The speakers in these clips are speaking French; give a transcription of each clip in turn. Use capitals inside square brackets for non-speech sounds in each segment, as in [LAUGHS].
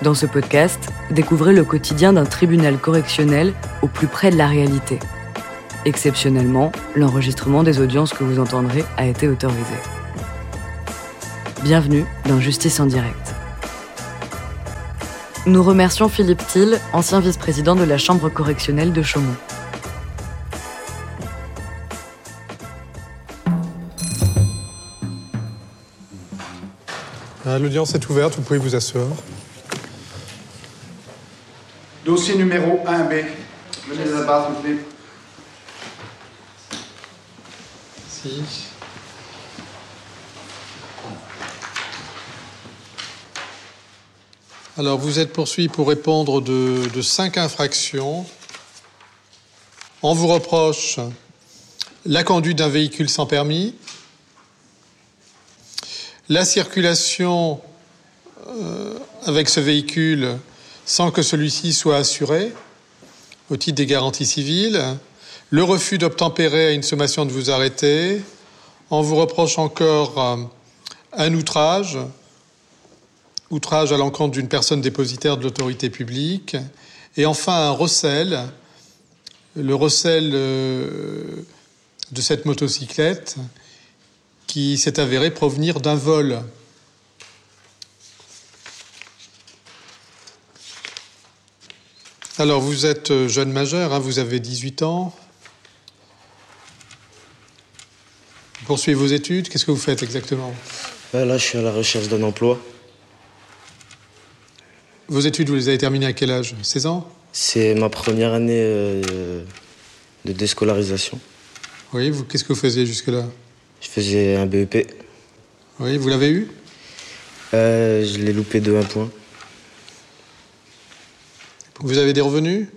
Dans ce podcast, découvrez le quotidien d'un tribunal correctionnel au plus près de la réalité. Exceptionnellement, l'enregistrement des audiences que vous entendrez a été autorisé. Bienvenue dans Justice en direct. Nous remercions Philippe Thiel, ancien vice-président de la Chambre correctionnelle de Chaumont. Ah, L'audience est ouverte, vous pouvez vous asseoir. Dossier numéro 1B. Venez à la barre, s'il vous plaît. Si. Alors, vous êtes poursuivi pour répondre de, de cinq infractions. On vous reproche la conduite d'un véhicule sans permis, la circulation euh, avec ce véhicule sans que celui-ci soit assuré au titre des garanties civiles, le refus d'obtempérer à une sommation de vous arrêter, on vous reproche encore euh, un outrage, outrage à l'encontre d'une personne dépositaire de l'autorité publique, et enfin un recel, le recel euh, de cette motocyclette qui s'est avéré provenir d'un vol. Alors, vous êtes euh, jeune majeur, hein, vous avez 18 ans. Vous poursuivez vos études. Qu'est-ce que vous faites exactement? Euh, Là, je suis à la recherche d'un emploi. Vos études, vous les avez terminées à quel âge? 16 ans? C'est ma première année euh, de déscolarisation. Oui, vous, qu'est-ce que vous faisiez jusque-là? Je faisais un BEP. Oui, vous l'avez eu? Euh, je l'ai loupé de un point. Vous avez des revenus?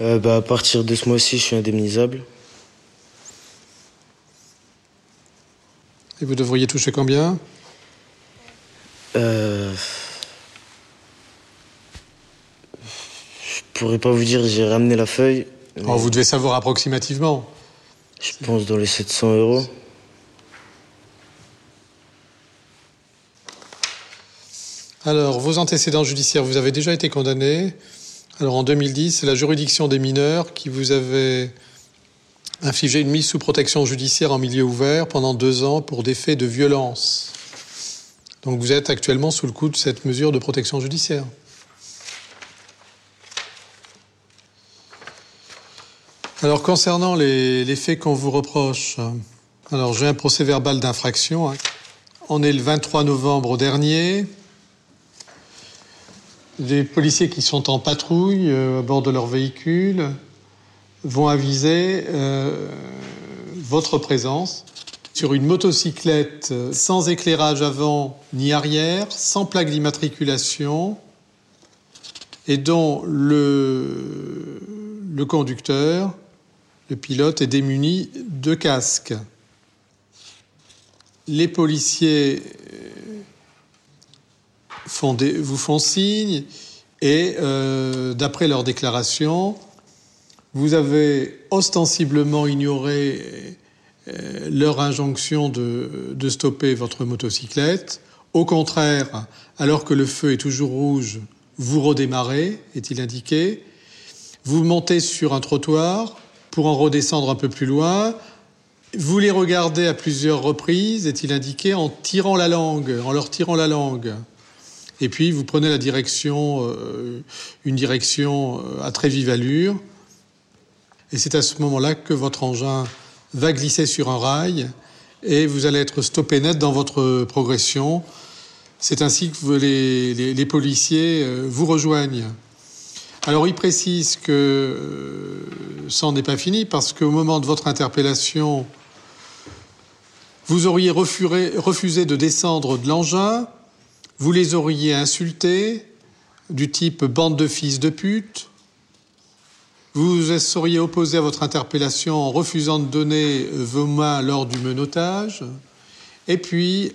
Euh, bah, à partir de ce mois-ci, je suis indemnisable. Et vous devriez toucher combien? Euh, je pourrais pas vous dire, j'ai ramené la feuille. mais Oh, Vous devez savoir approximativement. Je pense dans les 700 euros. Alors, vos antécédents judiciaires, vous avez déjà été condamné. Alors, en 2010, c'est la juridiction des mineurs qui vous avait infligé une mise sous protection judiciaire en milieu ouvert pendant deux ans pour des faits de violence. Donc, vous êtes actuellement sous le coup de cette mesure de protection judiciaire. Alors, concernant les, les faits qu'on vous reproche, alors j'ai un procès verbal d'infraction. hein. On est le 23 novembre dernier. Des policiers qui sont en patrouille euh, à bord de leur véhicule vont aviser euh, votre présence sur une motocyclette euh, sans éclairage avant ni arrière, sans plaque d'immatriculation et dont le, le conducteur, le pilote, est démuni de casque. Les policiers vous font signe et euh, d'après leur déclaration, vous avez ostensiblement ignoré euh, leur injonction de, de stopper votre motocyclette. Au contraire, alors que le feu est toujours rouge, vous redémarrez, est-il indiqué. Vous montez sur un trottoir pour en redescendre un peu plus loin. Vous les regardez à plusieurs reprises, est-il indiqué, en tirant la langue, en leur tirant la langue. Et puis vous prenez la direction, euh, une direction euh, à très vive allure. Et c'est à ce moment-là que votre engin va glisser sur un rail et vous allez être stoppé net dans votre progression. C'est ainsi que les, policiers euh, vous rejoignent. Alors il précise que ça n'en est pas fini parce qu'au moment de votre interpellation, vous auriez refusé de descendre de l'engin, vous les auriez insultés du type bande de fils de pute, vous vous seriez opposé à votre interpellation en refusant de donner vos mains lors du menottage, et puis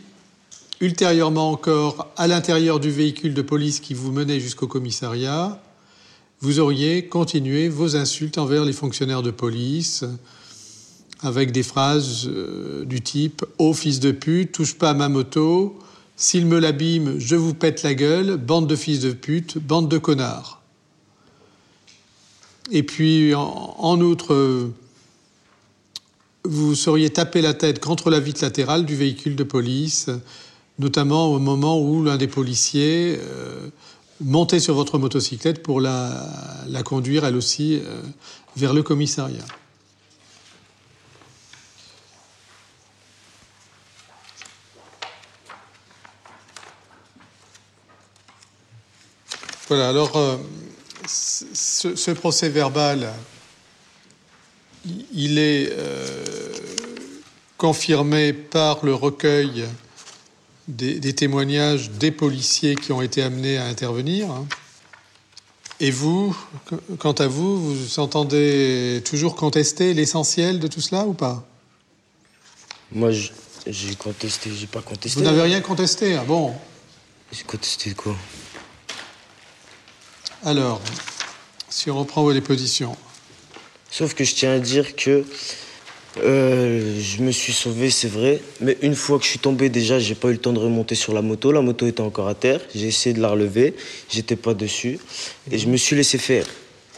ultérieurement encore à l'intérieur du véhicule de police qui vous menait jusqu'au commissariat, vous auriez continué vos insultes envers les fonctionnaires de police avec des phrases euh, du type Ô fils de pute, touche pas à ma moto, S'il me l'abîme, je vous pète la gueule, bande de fils de pute, bande de connards. Et puis, en, outre, vous seriez tapé la tête contre la vitre latérale du véhicule de police, notamment au moment où l'un des policiers euh, montait sur votre motocyclette pour la, conduire, elle aussi, euh, vers le commissariat. Voilà, alors euh, ce, procès verbal, il est euh, confirmé par le recueil des, témoignages des policiers qui ont été amenés à intervenir. Et vous, quant à vous, vous entendez toujours contester l'essentiel de tout cela ou pas? Moi, j'ai contesté, j'ai pas contesté. Vous n'avez rien contesté, ah bon? J'ai contesté quoi? Alors, si on reprend vos dépositions. Sauf que je tiens à dire que euh, je me suis sauvé, c'est vrai, mais une fois que je suis tombé, déjà, j'ai pas eu le temps de remonter sur la moto. La moto était encore à terre. J'ai essayé de la relever, j'étais pas dessus, et je me suis laissé faire.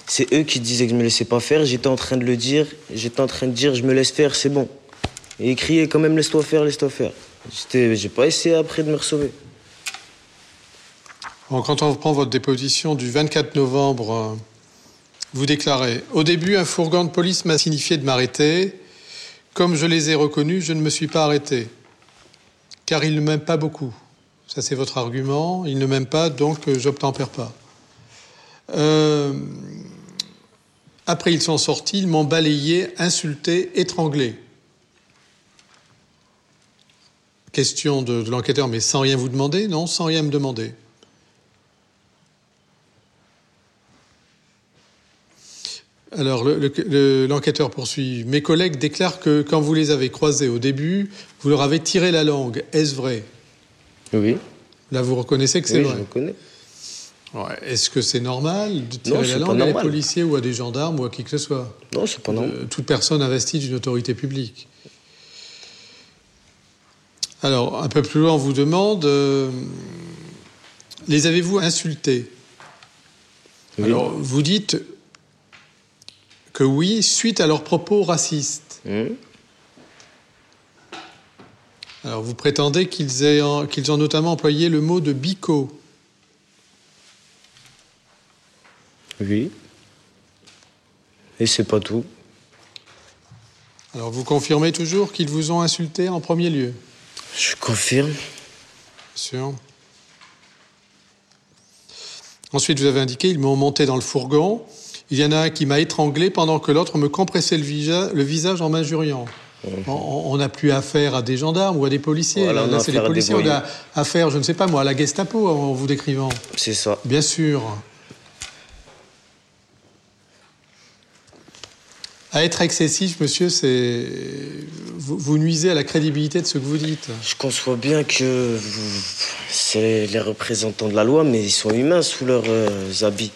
C'est eux qui disaient que je me laissais pas faire. J'étais en train de le dire. J'étais en train de dire, je me laisse faire, c'est bon. Et ils criaient quand même, laisse-toi faire, laisse-toi faire. J'ai pas essayé après de me sauver quand on reprend votre déposition du 24 novembre, euh, vous déclarez Au début, un fourgon de police m'a signifié de m'arrêter. Comme je les ai reconnus, je ne me suis pas arrêté. Car ils ne m'aiment pas beaucoup. Ça, c'est votre argument. Ils ne m'aiment pas, donc euh, j'obtempère pas. Euh, après, ils sont sortis, ils m'ont balayé, insulté, étranglé. Question de, de l'enquêteur, mais sans rien vous demander? Non, sans rien me demander. Alors, l'enquêteur poursuit. Mes collègues déclarent que quand vous les avez croisés au début, vous leur avez tiré la langue. Est-ce vrai? Oui. Là, vous reconnaissez que c'est oui, vrai je reconnais. Est-ce que c'est normal de tirer la langue à des policiers ou à des gendarmes ou à qui que ce soit? Non, c'est pas normal. toute personne investie d'une autorité publique. Alors, un peu plus loin, on vous demande euh, les avez-vous insultés? Oui. Alors, vous dites que oui, suite à leurs propos racistes. Mmh. Alors vous prétendez qu'ils ont notamment employé le mot de bico. Oui. Et c'est pas tout. Alors vous confirmez toujours qu'ils vous ont insulté en premier lieu? Je confirme. Sûr. Ensuite, vous avez indiqué ils m'ont monté dans le fourgon il y en a un qui m'a étranglé pendant que l'autre me compressait le, visage en m'injuriant. Mhm. On n'a plus affaire à des gendarmes ou à des policiers. Là, c'est les policiers. on a affaire, je ne sais pas moi, à la Gestapo en vous décrivant. C'est ça. Bien sûr. À être excessif, monsieur, c'est vous, nuisez à la crédibilité de ce que vous dites. Je conçois bien que c'est les représentants de la loi, mais ils sont humains sous leurs euh, habits.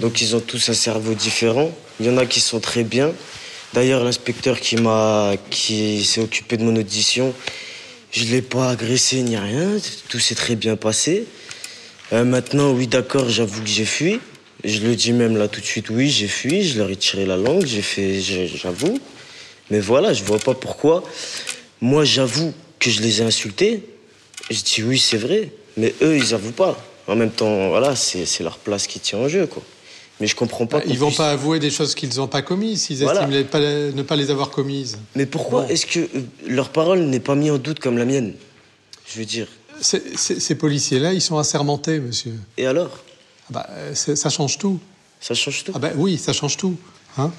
Donc ils ont tous un cerveau différent. Il y en a qui sont très bien. D'ailleurs, l'inspecteur qui m'a, qui s'est occupé de mon audition, je l'ai pas agressé ni rien. Tout s'est très bien passé. Euh, maintenant, oui, d'accord, j'avoue que j'ai fui. Je le dis même là tout de suite, oui, j'ai fui. Je leur ai tiré la langue. J'ai fait, j'avoue. Mais voilà, je vois pas pourquoi. Moi, j'avoue que je les ai insultés. Je dis oui, c'est vrai. Mais eux, ils avouent pas. En même temps, voilà, c'est leur place qui tient en jeu, quoi. Mais je comprends pas. Bah, ils vont pas avouer des choses qu'ils n'ont pas commises s'ils estiment ne pas les avoir commises. Mais pourquoi est-ce que euh, leur parole n'est pas mise en doute comme la mienne? Je veux dire. ces policiers-là, ils sont assermentés, monsieur. Et alors? Ah bah, Ça change tout. Ça change tout? Ah bah, Oui, ça change tout. Hein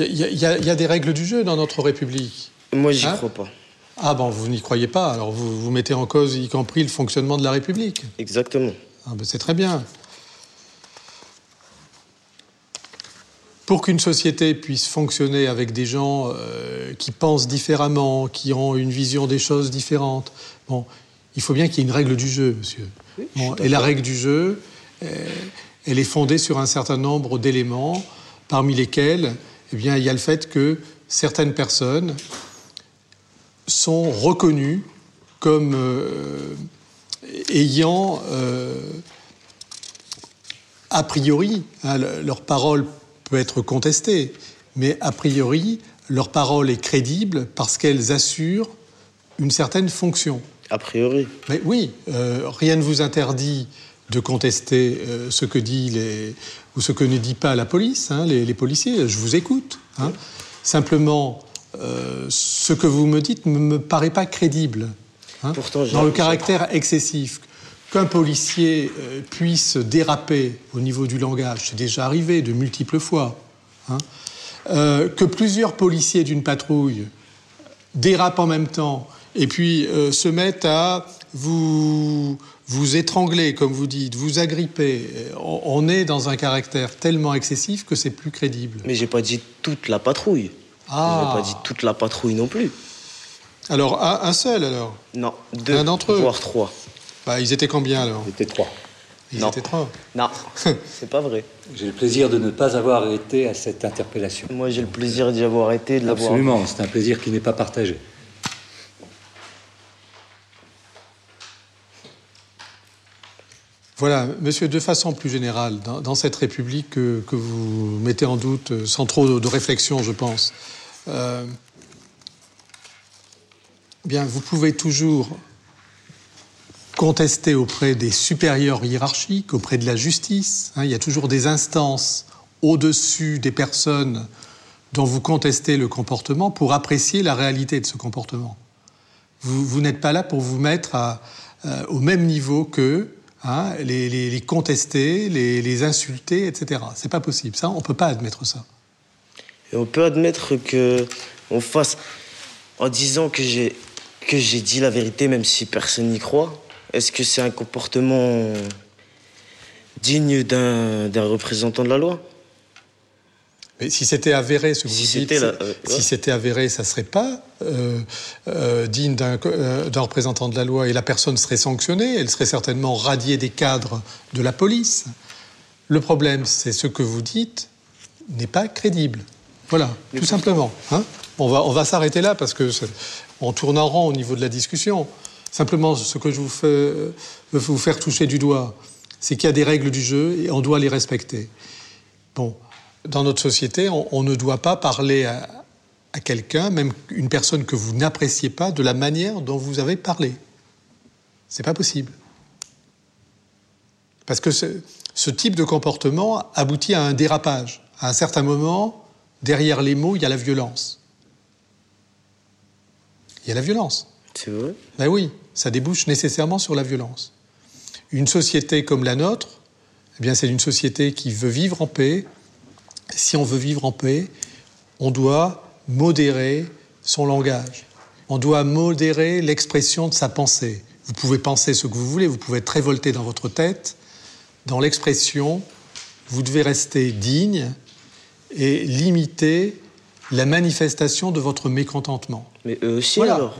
il y, a des règles du jeu dans notre République. Moi, j'y hein? crois pas. Ah bon, vous n'y croyez pas. Alors vous, vous mettez en cause, y compris le fonctionnement de la République. Exactement. Ah ben c'est très bien. Pour qu'une société puisse fonctionner avec des gens euh, qui pensent différemment, qui ont une vision des choses différentes, bon, il faut bien qu'il y ait une règle du jeu, monsieur. et la règle du jeu, euh, elle est fondée sur un certain nombre d'éléments, parmi lesquels, eh bien, il y a le fait que certaines personnes sont reconnues comme euh, ayant a priori, hein, leur parole peut être contestée, mais a priori, leur parole est crédible parce qu'elles assurent une certaine fonction. A priori. Mais oui, euh, rien ne vous interdit de contester euh, ce que dit les, ou ce que ne dit pas la police, hein, les, policiers. Je vous écoute. Hein. Simplement, euh, ce que vous me dites ne me paraît pas crédible. Pourtant, dans le caractère excessif qu'un policier euh, puisse déraper au niveau du langage, c'est déjà arrivé de multiples fois. Hein. Euh, que plusieurs policiers d'une patrouille dérapent en même temps et puis euh, se mettent à vous, vous étrangler, comme vous dites, vous agripper. On, est dans un caractère tellement excessif que c'est plus crédible. Mais j'ai pas dit toute la patrouille. Ah. J'ai pas dit toute la patrouille non plus. Alors, un, seul alors? Non, deux, un d'entre eux? voire trois. Bah, ils étaient combien alors Ils étaient trois. Ils étaient trois Non, [LAUGHS] c'est pas vrai. J'ai le plaisir de ne pas avoir été à cette interpellation. Moi, j'ai le plaisir d'y avoir été, de l'avoir. Absolument, c'est un plaisir qui n'est pas partagé. Voilà, monsieur, de façon plus générale, dans, cette République que, vous mettez en doute euh, sans trop de, réflexion, je pense, euh, bien, vous pouvez toujours contester auprès des supérieurs hiérarchiques, auprès de la justice. Hein. il y a toujours des instances au-dessus des personnes dont vous contestez le comportement pour apprécier la réalité de ce comportement. Vous, n'êtes pas là pour vous mettre euh, au même niveau qu'eux, hein, les, contester, les, insulter, etc. C'est pas possible. Ça, on peut pas admettre ça. Et on peut admettre que on fasse en disant que j'ai que j'ai dit la vérité, même si personne n'y croit. Est-ce que c'est un comportement digne d'un représentant de la loi? Mais si c'était avéré, ce que vous dites, euh, si c'était avéré, ça serait pas euh, euh, digne d'un représentant de la loi et la personne serait sanctionnée, elle serait certainement radiée des cadres de la police. Le problème, c'est ce que vous dites n'est pas crédible. Voilà, tout simplement. Hein. on va, on va s'arrêter là parce que on tourne en rond au niveau de la discussion. Simplement, ce que je vous fais, veux vous faire toucher du doigt, c'est qu'il y a des règles du jeu et on doit les respecter. Bon, dans notre société, on, ne doit pas parler à, quelqu'un, même une personne que vous n'appréciez pas, de la manière dont vous avez parlé. C'est pas possible. Parce que ce, type de comportement aboutit à un dérapage. À un certain moment, derrière les mots, il y a la violence. Il y a la violence. Ben oui, ça débouche nécessairement sur la violence. Une société comme la nôtre, eh bien, c'est une société qui veut vivre en paix. Si on veut vivre en paix, on doit modérer son langage. On doit modérer l'expression de sa pensée. Vous pouvez penser ce que vous voulez, vous pouvez être révolté dans votre tête. Dans l'expression, vous devez rester digne et limiter la manifestation de votre mécontentement. Mais eux aussi alors?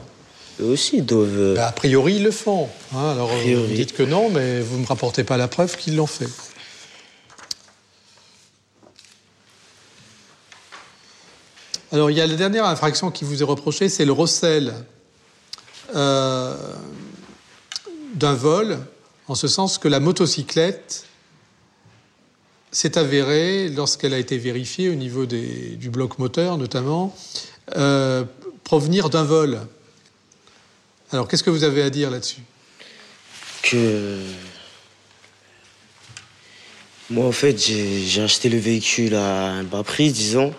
Eux aussi doivent. Euh, bah, a priori, ils le font. Hein. alors, vous dites que non, mais vous ne me rapportez pas la preuve qu'ils l'ont fait. Alors, il y a la dernière infraction qui vous est reprochée, c'est le recel euh, d'un vol, en ce sens que la motocyclette s'est avérée, lorsqu'elle a été vérifiée au niveau du bloc moteur notamment, euh, provenir d'un vol. Alors, qu'est-ce que vous avez à dire là-dessus? Que. Moi, en fait, j'ai acheté le véhicule à un bas prix, disons.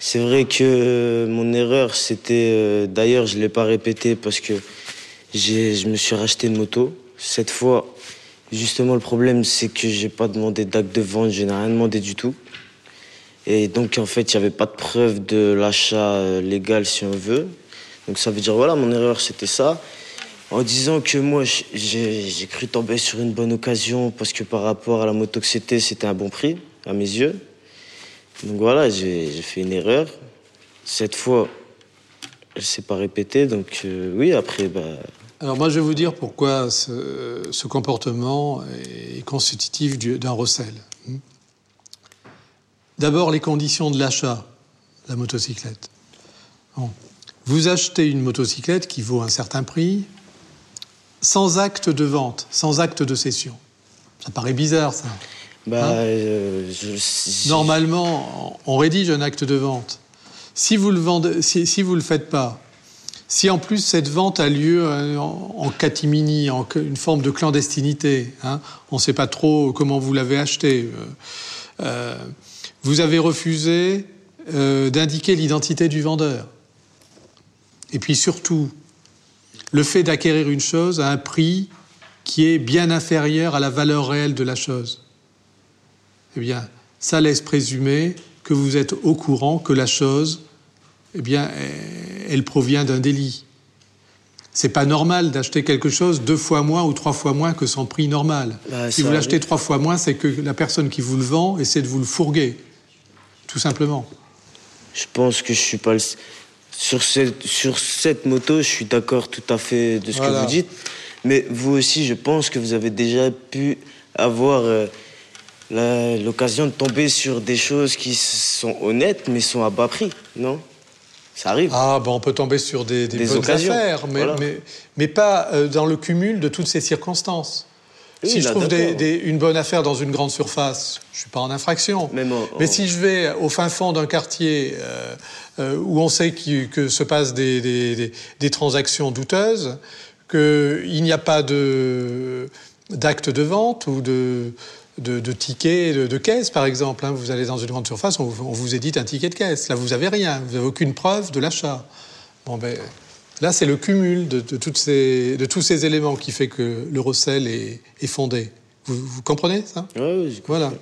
C'est vrai que mon erreur, c'était. Euh, d'ailleurs, je ne l'ai pas répété parce que je me suis racheté une moto. Cette fois, justement, le problème, c'est que j'ai pas demandé d'acte de vente, je n'ai rien demandé du tout. Et donc, en fait, il n'y avait pas de preuve de l'achat euh, légal, si on veut. Donc ça veut dire, voilà, mon erreur, c'était ça. En disant que moi, j'ai cru tomber sur une bonne occasion parce que par rapport à la moto que c'était, c'était un bon prix, à mes yeux. Donc voilà, j'ai fait une erreur. Cette fois, elle ne s'est pas répétée. Donc euh, oui, après, bah... Alors moi, je vais vous dire pourquoi ce, comportement est constitutif d'un recel. D'abord, les conditions de l'achat, la motocyclette. Vous achetez une motocyclette qui vaut un certain prix, sans acte de vente, sans acte de cession. Ça paraît bizarre, ça. Bah, Hein euh, je- Normalement, on rédige un acte de vente. Si vous le vendez, si, si vous le faites pas, si en plus cette vente a lieu euh, en, en catimini, en une forme de clandestinité, hein, on ne sait pas trop comment vous l'avez acheté, euh, euh, vous avez refusé euh, d'indiquer l'identité du vendeur. Et puis surtout, le fait d'acquérir une chose à un prix qui est bien inférieur à la valeur réelle de la chose eh bien, ça laisse présumer que vous êtes au courant que la chose, eh bien, elle provient d'un délit. C'est pas normal d'acheter quelque chose deux fois moins ou trois fois moins que son prix normal. Bah, si vous l'achetez trois fois moins, c'est que la personne qui vous le vend essaie de vous le fourguer, tout simplement. Je pense que je suis pas le... Sur cette, sur cette moto, je suis d'accord tout à fait de ce Voilà. que vous dites. Mais vous aussi, je pense que vous avez déjà pu avoir euh, l'occasion de tomber sur des choses qui sont honnêtes, mais sont à bas prix, non? Ça arrive. Ah, ben on peut tomber sur des, des Des bonnes occasions, affaires, mais, voilà. mais, mais pas euh, dans le cumul de toutes ces circonstances. Oui, si je trouve des- d'accord. des- une bonne affaire dans une grande surface, je suis pas en infraction. Même en- Mais si je vais au fin fond d'un quartier euh, euh, où on sait que se passent des, des- des- des transactions douteuses, qu'il n'y a pas de- d'acte de vente ou de, de, de ticket de, de caisse, par exemple. hein. Vous allez dans une grande surface, on, vous- on vous édite un ticket de caisse. Là, vous n'avez rien, vous n'avez aucune preuve de l'achat. Bon, ben, là, c'est le cumul de, de toutes ces, de tous ces éléments qui fait que le recel est, est fondé. Vous, vous comprenez ça? Ouais, je- Voilà.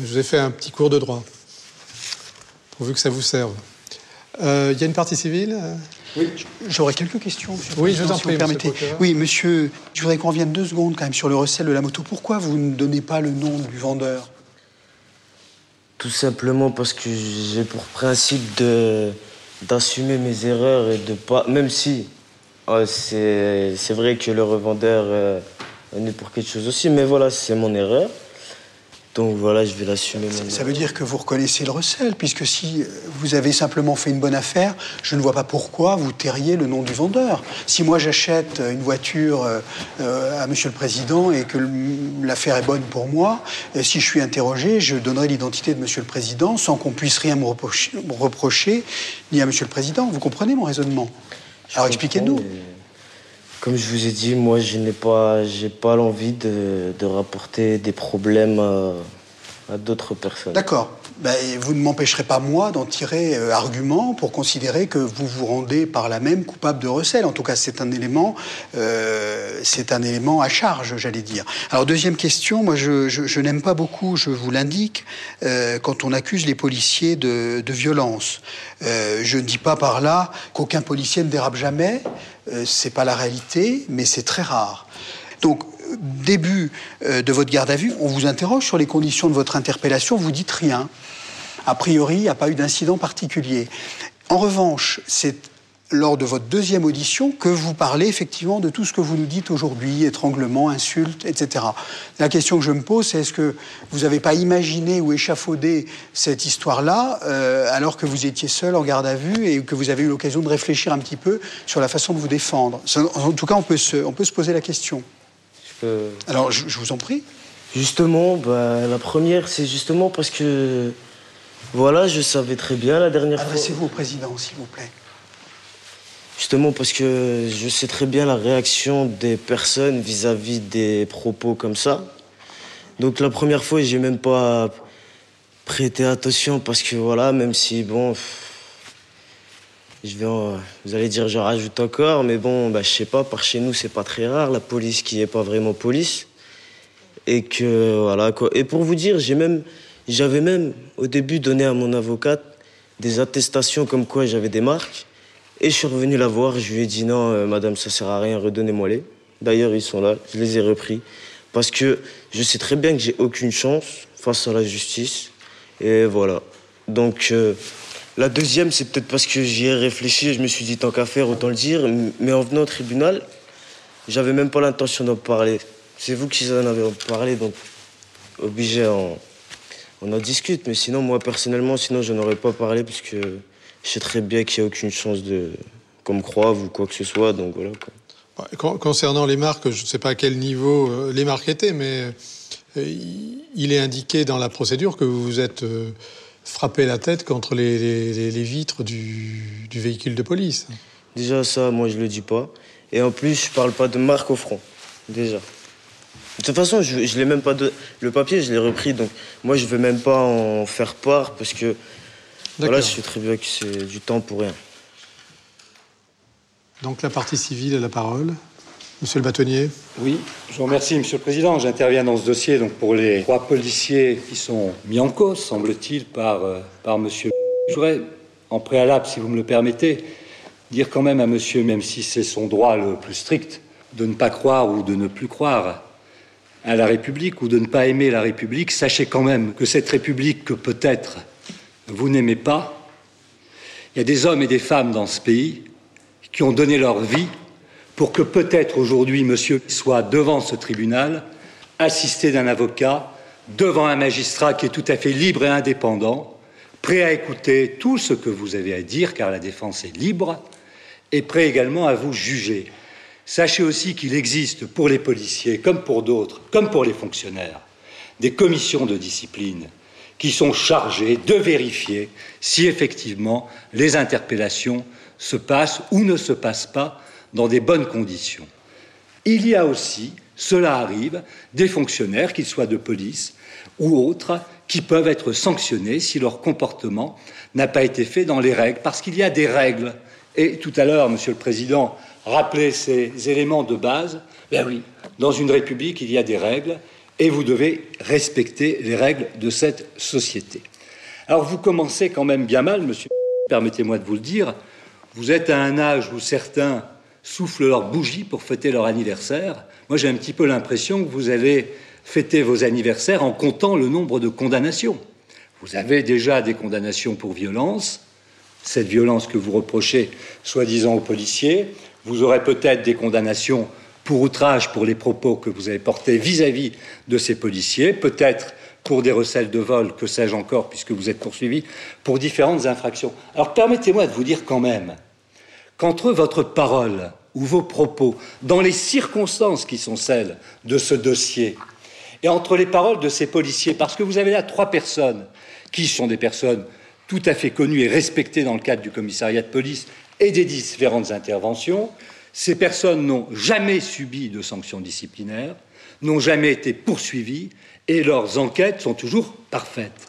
Je vous ai fait un petit cours de droit, pourvu que ça vous serve. Euh, Il y a une partie civile? Euh Oui, j'aurais quelques questions, monsieur Oui, je Président, vous en si prie, vous permettez. monsieur. Oui, monsieur, je voudrais qu'on revienne deux secondes quand même sur le recel de la moto. Pourquoi vous ne donnez pas le nom du vendeur? Tout simplement parce que j'ai pour principe de d'assumer mes erreurs et de pas. Même si c'est vrai que le revendeur euh, est pour quelque chose aussi, mais voilà, c'est mon erreur. Donc voilà, je vais l'assumer. Ça veut dire que vous reconnaissez le recel, puisque si vous avez simplement fait une bonne affaire, je ne vois pas pourquoi vous tairiez le nom du vendeur. Si moi j'achète une voiture euh, euh, à Monsieur le Président et que l'affaire est bonne pour moi, euh, si je suis interrogé, je donnerai l'identité de Monsieur le Président sans qu'on puisse rien me reprocher, me reprocher, ni à Monsieur le Président. Vous comprenez mon raisonnement? Je Alors expliquez-nous. mais Comme je vous ai dit, moi, je n'ai pas, j'ai pas l'envie de, rapporter des problèmes à, à d'autres personnes. D'accord. Ben, vous ne m'empêcherez pas, moi, d'en tirer euh, argument pour considérer que vous vous rendez par là même coupable de recel. En tout cas, c'est un élément, euh, c'est un élément à charge, j'allais dire. Alors, deuxième question, moi, je, n'aime pas beaucoup, je vous l'indique, euh, quand on accuse les policiers de, violence. Euh, je ne dis pas par là qu'aucun policier ne dérape jamais. Euh, c'est pas la réalité, mais c'est très rare. Donc, début euh, de votre garde à vue, on vous interroge sur les conditions de votre interpellation, vous dites rien. A priori, il n'y a pas eu d'incident particulier. En revanche, c'est lors de votre deuxième audition que vous parlez effectivement de tout ce que vous nous dites aujourd'hui, étranglement, insultes, etc. La question que je me pose, c'est est-ce que vous n'avez pas imaginé ou échafaudé cette histoire-là euh, alors que vous étiez seul en garde à vue et que vous avez eu l'occasion de réfléchir un petit peu sur la façon de vous défendre? En tout cas, on peut se, on peut se poser la question. Je peux- Alors, je, je vous en prie. Justement, bah, la première, c'est justement parce que, voilà, je savais très bien la dernière fois. Adressez-vous au président, s'il vous plaît. Justement parce que je sais très bien la réaction des personnes vis-à-vis des propos comme ça. Donc la première fois, j'ai même pas prêté attention parce que voilà, même si bon, je vais, vous allez dire je rajoute encore, mais bon, bah, je sais pas, par chez nous c'est pas très rare la police qui est pas vraiment police et que voilà quoi. Et pour vous dire, j'avais même au début donné à mon avocate des attestations comme quoi j'avais des marques. Et je suis revenu la voir, je lui ai dit non, euh, madame, ça sert à rien, redonnez-moi-les. D'ailleurs, ils sont là, je les ai repris. Parce que je sais très bien que j'ai aucune chance face à la justice. Et voilà. Donc, euh, la deuxième, c'est peut-être parce que j'y ai réfléchi je me suis dit tant qu'à faire, autant le dire. Mais en venant au tribunal, j'avais même pas l'intention d'en parler. C'est vous qui en avez parlé, donc obligé, on, on en discute. Mais sinon, moi, personnellement, sinon, je n'aurais pas parlé parce que je sais très bien qu'il n'y a aucune chance de qu'on me croive ou quoi que ce soit. Donc voilà. Quoi. Concernant les marques, je ne sais pas à quel niveau euh, les marques étaient, mais euh, il est indiqué dans la procédure que vous vous êtes euh, frappé la tête contre les, vitres du, véhicule de police. Déjà ça, moi je le dis pas. Et en plus, je parle pas de marque au front. Déjà. De toute façon, je, je l'ai même pas de... le papier, je l'ai repris, donc moi je veux même pas en faire part parce que voilà, je très bien que c'est du temps pour rien. Donc la partie civile a la parole. Monsieur le bâtonnier. Oui, je vous remercie, Monsieur le Président. J'interviens dans ce dossier donc, pour les trois policiers qui sont mis en cause, semble-t-il, par, euh, par Monsieur. Je voudrais, en préalable, si vous me le permettez, dire quand même à Monsieur, même si c'est son droit le plus strict, de ne pas croire ou de ne plus croire à la République ou de ne pas aimer la République, sachez quand même que cette République que peut-être vous n'aimez pas, il y a des hommes et des femmes dans ce pays qui ont donné leur vie pour que peut-être aujourd'hui monsieur soit devant ce tribunal, assisté d'un avocat, devant un magistrat qui est tout à fait libre et indépendant, prêt à écouter tout ce que vous avez à dire, car la défense est libre, et prêt également à vous juger. Sachez aussi qu'il existe pour les policiers, comme pour d'autres, comme pour les fonctionnaires, des commissions de discipline qui sont chargées de vérifier si effectivement les interpellations se passent ou ne se passent pas dans des bonnes conditions. Il y a aussi, cela arrive, des fonctionnaires, qu'ils soient de police ou autres, qui peuvent être sanctionnés si leur comportement n'a pas été fait dans les règles, parce qu'il y a des règles. Et tout à l'heure, Monsieur le Président rappelait ces éléments de base. Ben oui, dans une république, il y a des règles, et vous devez respecter les règles de cette société. Alors vous commencez quand même bien mal, Monsieur, permettez-moi de vous le dire. Vous êtes à un âge où certains soufflent leurs bougies pour fêter leur anniversaire. Moi, j'ai un petit peu l'impression que vous allez fêter vos anniversaires en comptant le nombre de condamnations. Vous avez déjà des condamnations pour violence, cette violence que vous reprochez soi-disant aux policiers. Vous aurez peut-être des condamnations pour outrage pour les propos que vous avez portés vis-à-vis de ces policiers, peut-être pour des recels de vol, que sais-je encore, puisque vous êtes poursuivi pour différentes infractions. Alors permettez-moi de vous dire quand même qu'entre votre parole ou vos propos, dans les circonstances qui sont celles de ce dossier, et entre les paroles de ces policiers, parce que vous avez là trois personnes qui sont des personnes tout à fait connues et respectées dans le cadre du commissariat de police et des différentes interventions, ces personnes n'ont jamais subi de sanctions disciplinaires, n'ont jamais été poursuivies et leurs enquêtes sont toujours parfaites.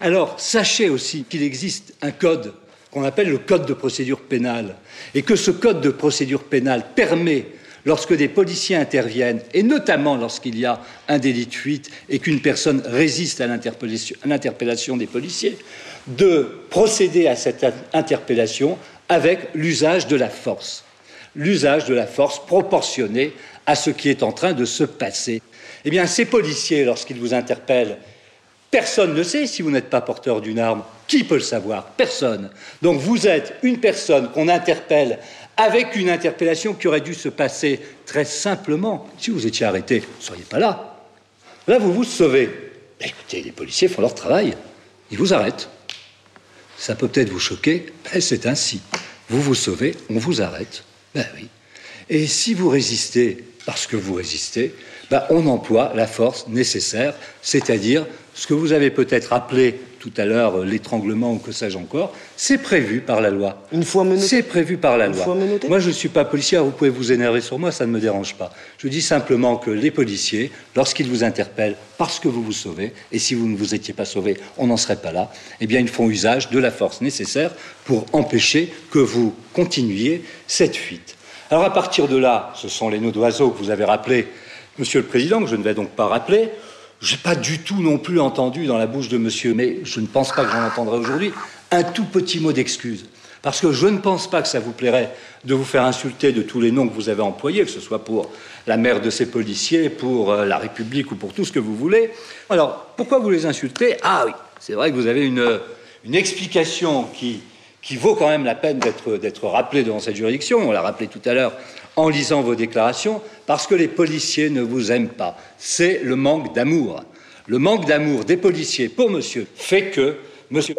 Alors, sachez aussi qu'il existe un code qu'on appelle le code de procédure pénale, et que ce code de procédure pénale permet, lorsque des policiers interviennent, et notamment lorsqu'il y a un délit de fuite et qu'une personne résiste à l'interpellation des policiers, de procéder à cette interpellation avec l'usage de la force, l'usage de la force proportionnée à ce qui est en train de se passer. Eh bien, ces policiers, lorsqu'ils vous interpellent, Personne ne sait si vous n'êtes pas porteur d'une arme. Qui peut le savoir? Personne. Donc vous êtes une personne qu'on interpelle avec une interpellation qui aurait dû se passer très simplement. Si vous étiez arrêté, vous ne seriez pas là. Là, vous vous sauvez. écoutez, les policiers font leur travail. Ils vous arrêtent. Ça peut peut-être vous choquer, mais c'est ainsi. Vous vous sauvez, on vous arrête. Ben oui. Et si vous résistez parce que vous résistez, ben on emploie la force nécessaire, c'est-à-dire ce que vous avez peut-être appelé tout à l'heure euh, l'étranglement ou que sais-je encore, c'est prévu par la loi. Une fois menotté C'est prévu par la loi. Moi, je ne suis pas policier, vous pouvez vous énerver sur moi, ça ne me dérange pas. Je dis simplement que les policiers, lorsqu'ils vous interpellent parce que vous vous sauvez, et si vous ne vous étiez pas sauvé, on n'en serait pas là, eh bien, ils font usage de la force nécessaire pour empêcher que vous continuiez cette fuite. Alors, à partir de là, ce sont les nœuds d'oiseaux que vous avez rappelés, Monsieur le Président, que je ne vais donc pas rappeler. Je n'ai pas du tout non plus entendu dans la bouche de monsieur, mais je ne pense pas que j'en entendrai aujourd'hui, un tout petit mot d'excuse. Parce que je ne pense pas que ça vous plairait de vous faire insulter de tous les noms que vous avez employés, que ce soit pour la mère de ces policiers, pour euh, la République ou pour tout ce que vous voulez. Alors, pourquoi vous les insultez? Ah oui, c'est vrai que vous avez une, une explication qui, qui vaut quand même la peine d'être rappelée devant cette juridiction. On l'a rappelé tout à l'heure en lisant vos déclarations, parce que les policiers ne vous aiment pas. C'est le manque d'amour. Le manque d'amour des policiers pour monsieur fait que monsieur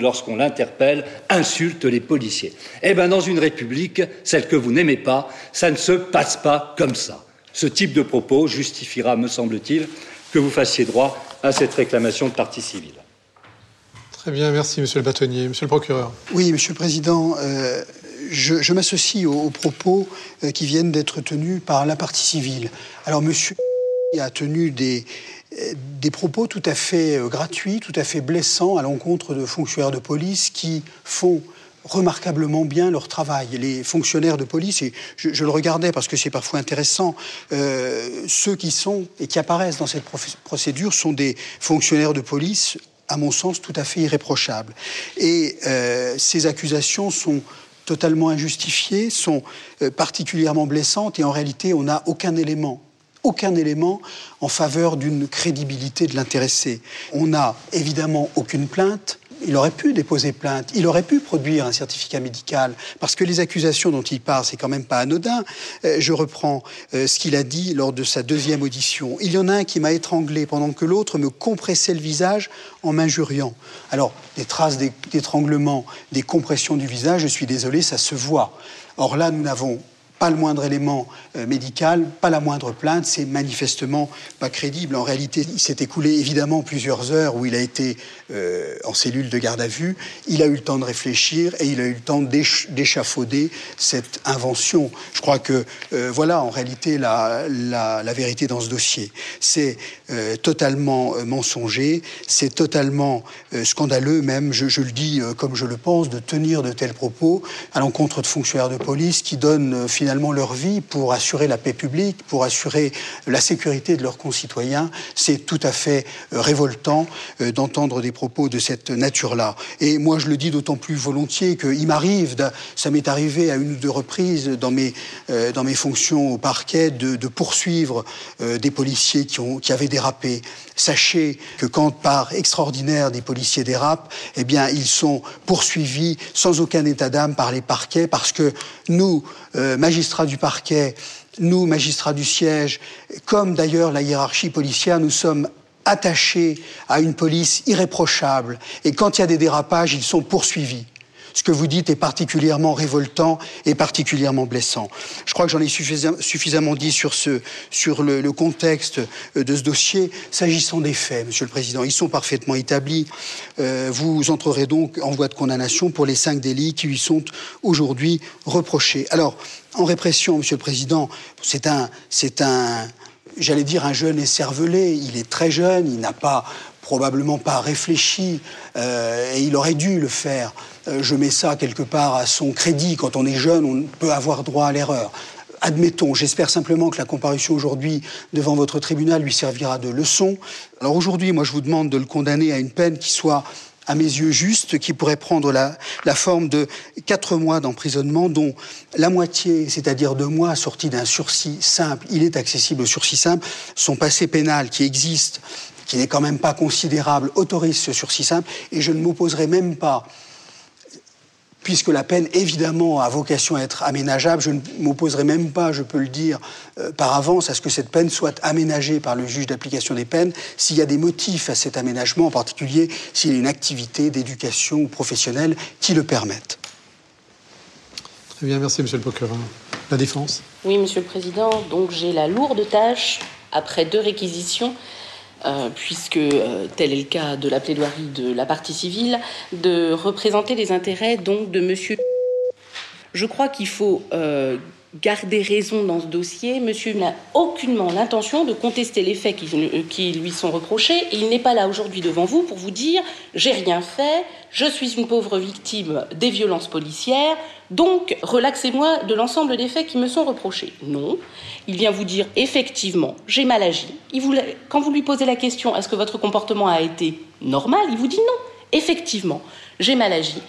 lorsqu'on l'interpelle, insulte les policiers. Eh bien, dans une république, celle que vous n'aimez pas, ça ne se passe pas comme ça. Ce type de propos justifiera, me semble-t-il, que vous fassiez droit à cette réclamation de partie civile. Très bien, merci Monsieur le bâtonnier. Monsieur le procureur. Oui, Monsieur le Président, euh, je, m'associe aux, propos euh, qui viennent d'être tenus par la partie civile. Alors Monsieur [LAUGHS] a tenu des, des propos tout à fait euh, gratuits, tout à fait blessants à l'encontre de fonctionnaires de police qui font remarquablement bien leur travail. Les fonctionnaires de police, et je, le regardais parce que c'est parfois intéressant, euh, ceux qui sont et qui apparaissent dans cette procédure sont des fonctionnaires de police, à mon sens, tout à fait irréprochables. Et euh, ces accusations sont totalement injustifiées, sont particulièrement blessantes, et en réalité, on n'a aucun élément aucun élément en faveur d'une crédibilité de l'intéressé. On n'a évidemment aucune plainte. Il aurait pu déposer plainte, il aurait pu produire un certificat médical, parce que les accusations dont il parle, c'est quand même pas anodin. Euh, je reprends euh, ce qu'il a dit lors de sa deuxième audition. Il y en a un qui m'a étranglé pendant que l'autre me compressait le visage en m'injuriant. Alors, des traces d'étranglement, des compressions du visage, je suis désolé, ça se voit. Or là, nous n'avons pas le moindre élément euh, médical, pas la moindre plainte, c'est manifestement pas crédible. En réalité, il s'est écoulé évidemment plusieurs heures où il a été euh, en cellule de garde à vue, il a eu le temps de réfléchir et il a eu le temps d'échafauder cette invention. Je crois que euh, voilà en réalité la, vérité dans ce dossier. C'est totalement mensonger, c'est totalement scandaleux même, je, je, le dis comme je le pense, de tenir de tels propos à l'encontre de fonctionnaires de police qui donnent finalement leur vie pour assurer la paix publique, pour assurer la sécurité de leurs concitoyens. C'est tout à fait euh, révoltant euh, d'entendre des propos de cette nature-là. Et moi, je le dis d'autant plus volontiers qu'il m'arrive, ça m'est arrivé à une ou deux reprises dans mes, euh, dans mes fonctions au parquet, de, poursuivre des policiers qui, ont, qui avaient dérapé. Sachez que quand par extraordinaire des policiers dérapent, eh bien, ils sont poursuivis sans aucun état d'âme par les parquets parce que nous, magistrats du parquet, nous, magistrats du siège, comme d'ailleurs la hiérarchie policière, nous sommes attachés à une police irréprochable. Et quand il y a des dérapages, ils sont poursuivis ce que vous dites est particulièrement révoltant et particulièrement blessant. Je crois que j'en ai suffisamment dit sur, ce, sur le, contexte euh, de ce dossier. S'agissant des faits, Monsieur le Président, ils sont parfaitement établis. Euh, vous entrerez donc en voie de condamnation pour les cinq délits qui lui sont aujourd'hui reprochés. Alors, en répression, Monsieur le Président, c'est un, c'est un, j'allais dire un jeune écervelé. Il est très jeune, il n'a pas probablement pas réfléchi euh, et il aurait dû le faire. Euh, je mets ça quelque part à son crédit. Quand on est jeune, on peut avoir droit à l'erreur. Admettons, j'espère simplement que la comparution aujourd'hui devant votre tribunal lui servira de leçon. Alors aujourd'hui, moi je vous demande de le condamner à une peine qui soit à mes yeux juste, qui pourrait prendre la, la forme de quatre mois d'emprisonnement, dont la moitié, c'est-à-dire deux mois, sortis d'un sursis simple, il est accessible au sursis simple, son passé pénal qui existe qui n'est quand même pas considérable, autorise ce sursis simple, et je ne m'opposerai même pas puisque la peine, évidemment, a vocation à être aménageable, je ne m'opposerai même pas, je peux le dire euh, par avance, à ce que cette peine soit aménagée par le juge d'application des peines, s'il y a des motifs à cet aménagement, en particulier s'il y a une activité d'éducation professionnelle qui le permette. Très bien, merci, Monsieur le procureur. La défense Oui, Monsieur le Président. Donc j'ai la lourde tâche, après deux réquisitions, euh, puisque euh, tel est le cas de la plaidoirie de la partie civile, de représenter les intérêts donc de Monsieur. Je crois qu'il faut euh, garder raison dans ce dossier. Monsieur n'a aucunement l'intention de contester les faits qui, qui lui sont reprochés. Il n'est pas là aujourd'hui devant vous pour vous dire j'ai rien fait, je suis une pauvre victime des violences policières, donc relaxez-moi de l'ensemble des faits qui me sont reprochés. Non, il vient vous dire effectivement, j'ai mal agi. quand vous lui posez la question est-ce que votre comportement a été normal, il vous dit non, effectivement, j'ai mal agi.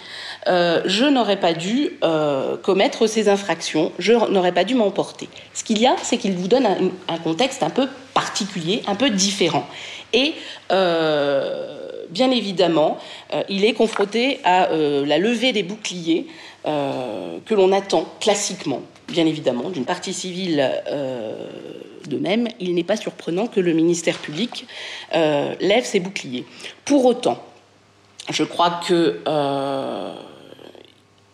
Euh, je n'aurais pas dû euh, commettre ces infractions, je n'aurais pas dû m'emporter. Ce qu'il y a, c'est qu'il vous donne un, contexte un peu particulier, un peu différent. Et euh, bien évidemment, il est confronté à la levée des boucliers que l'on attend classiquement bien évidemment, d'une partie civile de même, il n'est pas surprenant que le ministère public lève ses boucliers. Pour autant, je crois que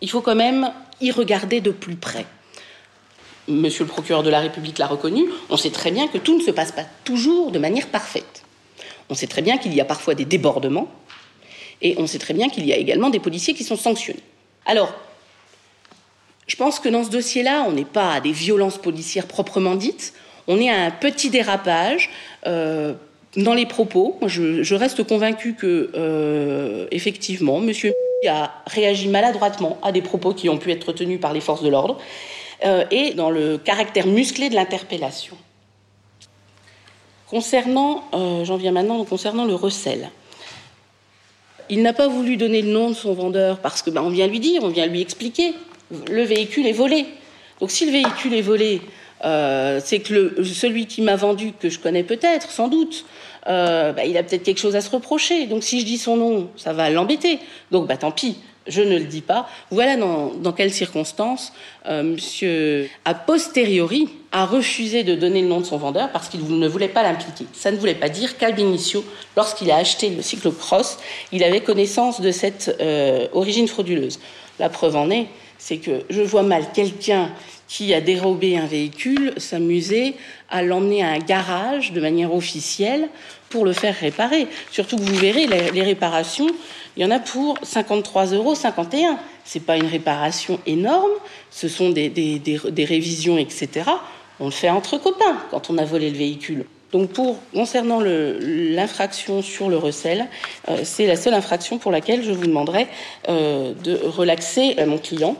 il faut quand même y regarder de plus près. Monsieur le procureur de la République l'a reconnu, on sait très bien que tout ne se passe pas toujours de manière parfaite. On sait très bien qu'il y a parfois des débordements, et on sait très bien qu'il y a également des policiers qui sont sanctionnés. Alors, je pense que dans ce dossier-là, on n'est pas à des violences policières proprement dites, on est à un petit dérapage euh, dans les propos. Je, reste convaincu que, euh, effectivement, Monsieur a réagi maladroitement à des propos qui ont pu être tenus par les forces de l'ordre euh, et dans le caractère musclé de l'interpellation. Concernant, j'en viens maintenant, concernant le recel. Il n'a pas voulu donner le nom de son vendeur parce que ben, on vient lui dire, on vient lui expliquer. Le véhicule est volé. Donc si le véhicule est volé, euh, c'est que celui qui m'a vendu, que je connais peut-être, sans doute, euh, bah, il a peut-être quelque chose à se reprocher. Donc si je dis son nom, ça va l'embêter. Donc bah, tant pis, je ne le dis pas. Voilà dans, quelles circonstances euh, monsieur, a posteriori, a refusé de donner le nom de son vendeur parce qu'il ne voulait pas l'impliquer. Ça ne voulait pas dire qu'Al lorsqu'il a acheté le cyclocross, il avait connaissance de cette origine frauduleuse. La preuve en est, c'est que je vois mal quelqu'un qui a dérobé un véhicule s'amuser à l'emmener à un garage de manière officielle pour le faire réparer. Surtout que vous verrez, les, réparations, il y en a pour 53,51 euros. Ce n'est pas une réparation énorme, ce sont des, des, révisions, etc. On le fait entre copains quand on a volé le véhicule. Donc pour concernant l'infraction sur le recel, euh, c'est la seule infraction pour laquelle je vous demanderai euh, de relaxer mon client.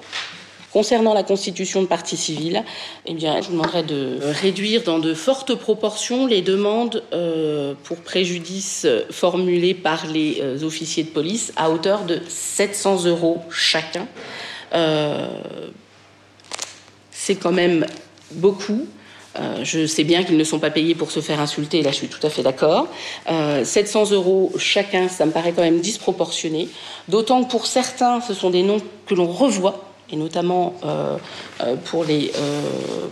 Concernant la constitution de partie civile, eh je demanderais de réduire dans de fortes proportions les demandes euh, pour préjudice formulées par les euh, officiers de police à hauteur de 700 euros chacun. Euh, c'est quand même beaucoup. je sais bien qu'ils ne sont pas payés pour se faire insulter, là je suis tout à fait d'accord. 700 euros chacun, ça me paraît quand même disproportionné, d'autant que pour certains, ce sont des noms que l'on revoit et notamment euh, euh, pour, les, euh,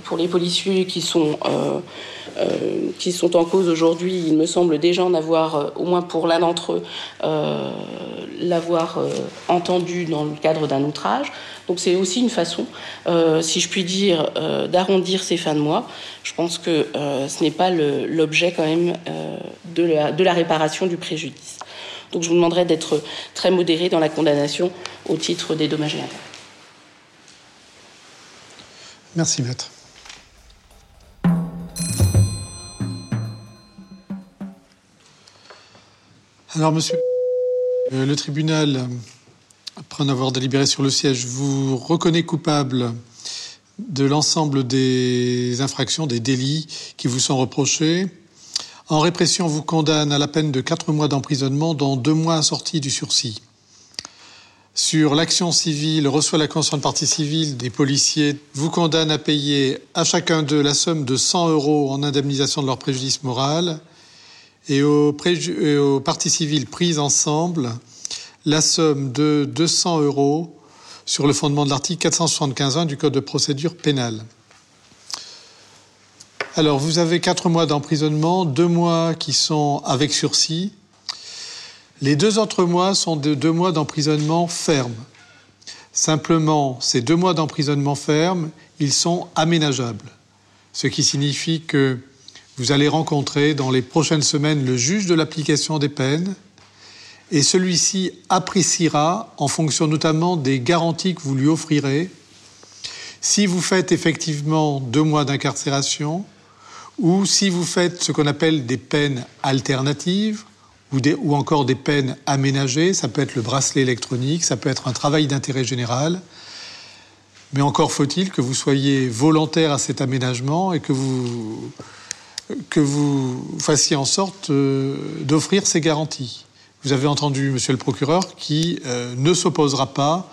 pour les policiers qui sont, qui sont en cause aujourd'hui, il me semble déjà en avoir, au moins pour l'un d'entre eux, l'avoir entendu dans le cadre d'un outrage. Donc c'est aussi une façon, si je puis dire, d'arrondir ces fins de mois. Je pense que ce n'est pas l'objet quand même de la, de la réparation du préjudice. Donc je vous demanderai d'être très modéré dans la condamnation au titre des dommages et intérêts. Merci, maître. Alors, monsieur, euh, le tribunal, après en avoir délibéré sur le siège, vous reconnaît coupable de l'ensemble des infractions, des délits qui vous sont reprochés. En répression, vous condamne à la peine de quatre mois d'emprisonnement, dont deux mois assortis du sursis sur l'action civile reçoit la convention de partie civile des policiers, vous condamne à payer à chacun d'eux la somme de 100 euros en indemnisation de leur préjudice moral et aux, parties civiles prises ensemble la somme de 200 euros sur le fondement de l'article 475.1 du Code de procédure pénale. Alors, vous avez quatre mois d'emprisonnement, deux mois qui sont avec sursis, les deux autres mois sont de deux mois d'emprisonnement ferme. Simplement, ces deux mois d'emprisonnement ferme, ils sont aménageables. Ce qui signifie que vous allez rencontrer dans les prochaines semaines le juge de l'application des peines et celui-ci appréciera, en fonction notamment des garanties que vous lui offrirez, si vous faites effectivement deux mois d'incarcération ou si vous faites ce qu'on appelle des peines alternatives ou, encore des peines aménagées. Ça peut être le bracelet électronique, ça peut être un travail d'intérêt général. Mais encore faut-il que vous soyez volontaire à cet aménagement et que vous, que vous fassiez en sorte euh, d'offrir ces garanties. Vous avez entendu, monsieur le procureur, qui euh, ne s'opposera pas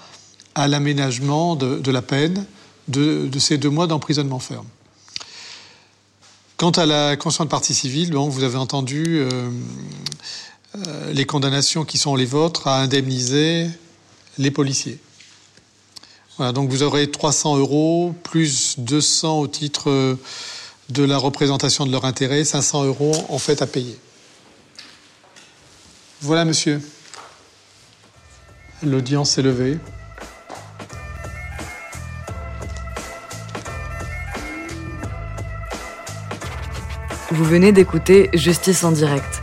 à l'aménagement de, la peine de, ces deux mois d'emprisonnement ferme. Quant à la conscience de partie civile, bon, vous avez entendu euh, les condamnations qui sont les vôtres à indemniser les policiers. Voilà, donc vous aurez 300 euros plus 200 au titre de la représentation de leur intérêt, 500 euros en fait à payer. Voilà, monsieur. L'audience est levée. Vous venez d'écouter Justice en direct.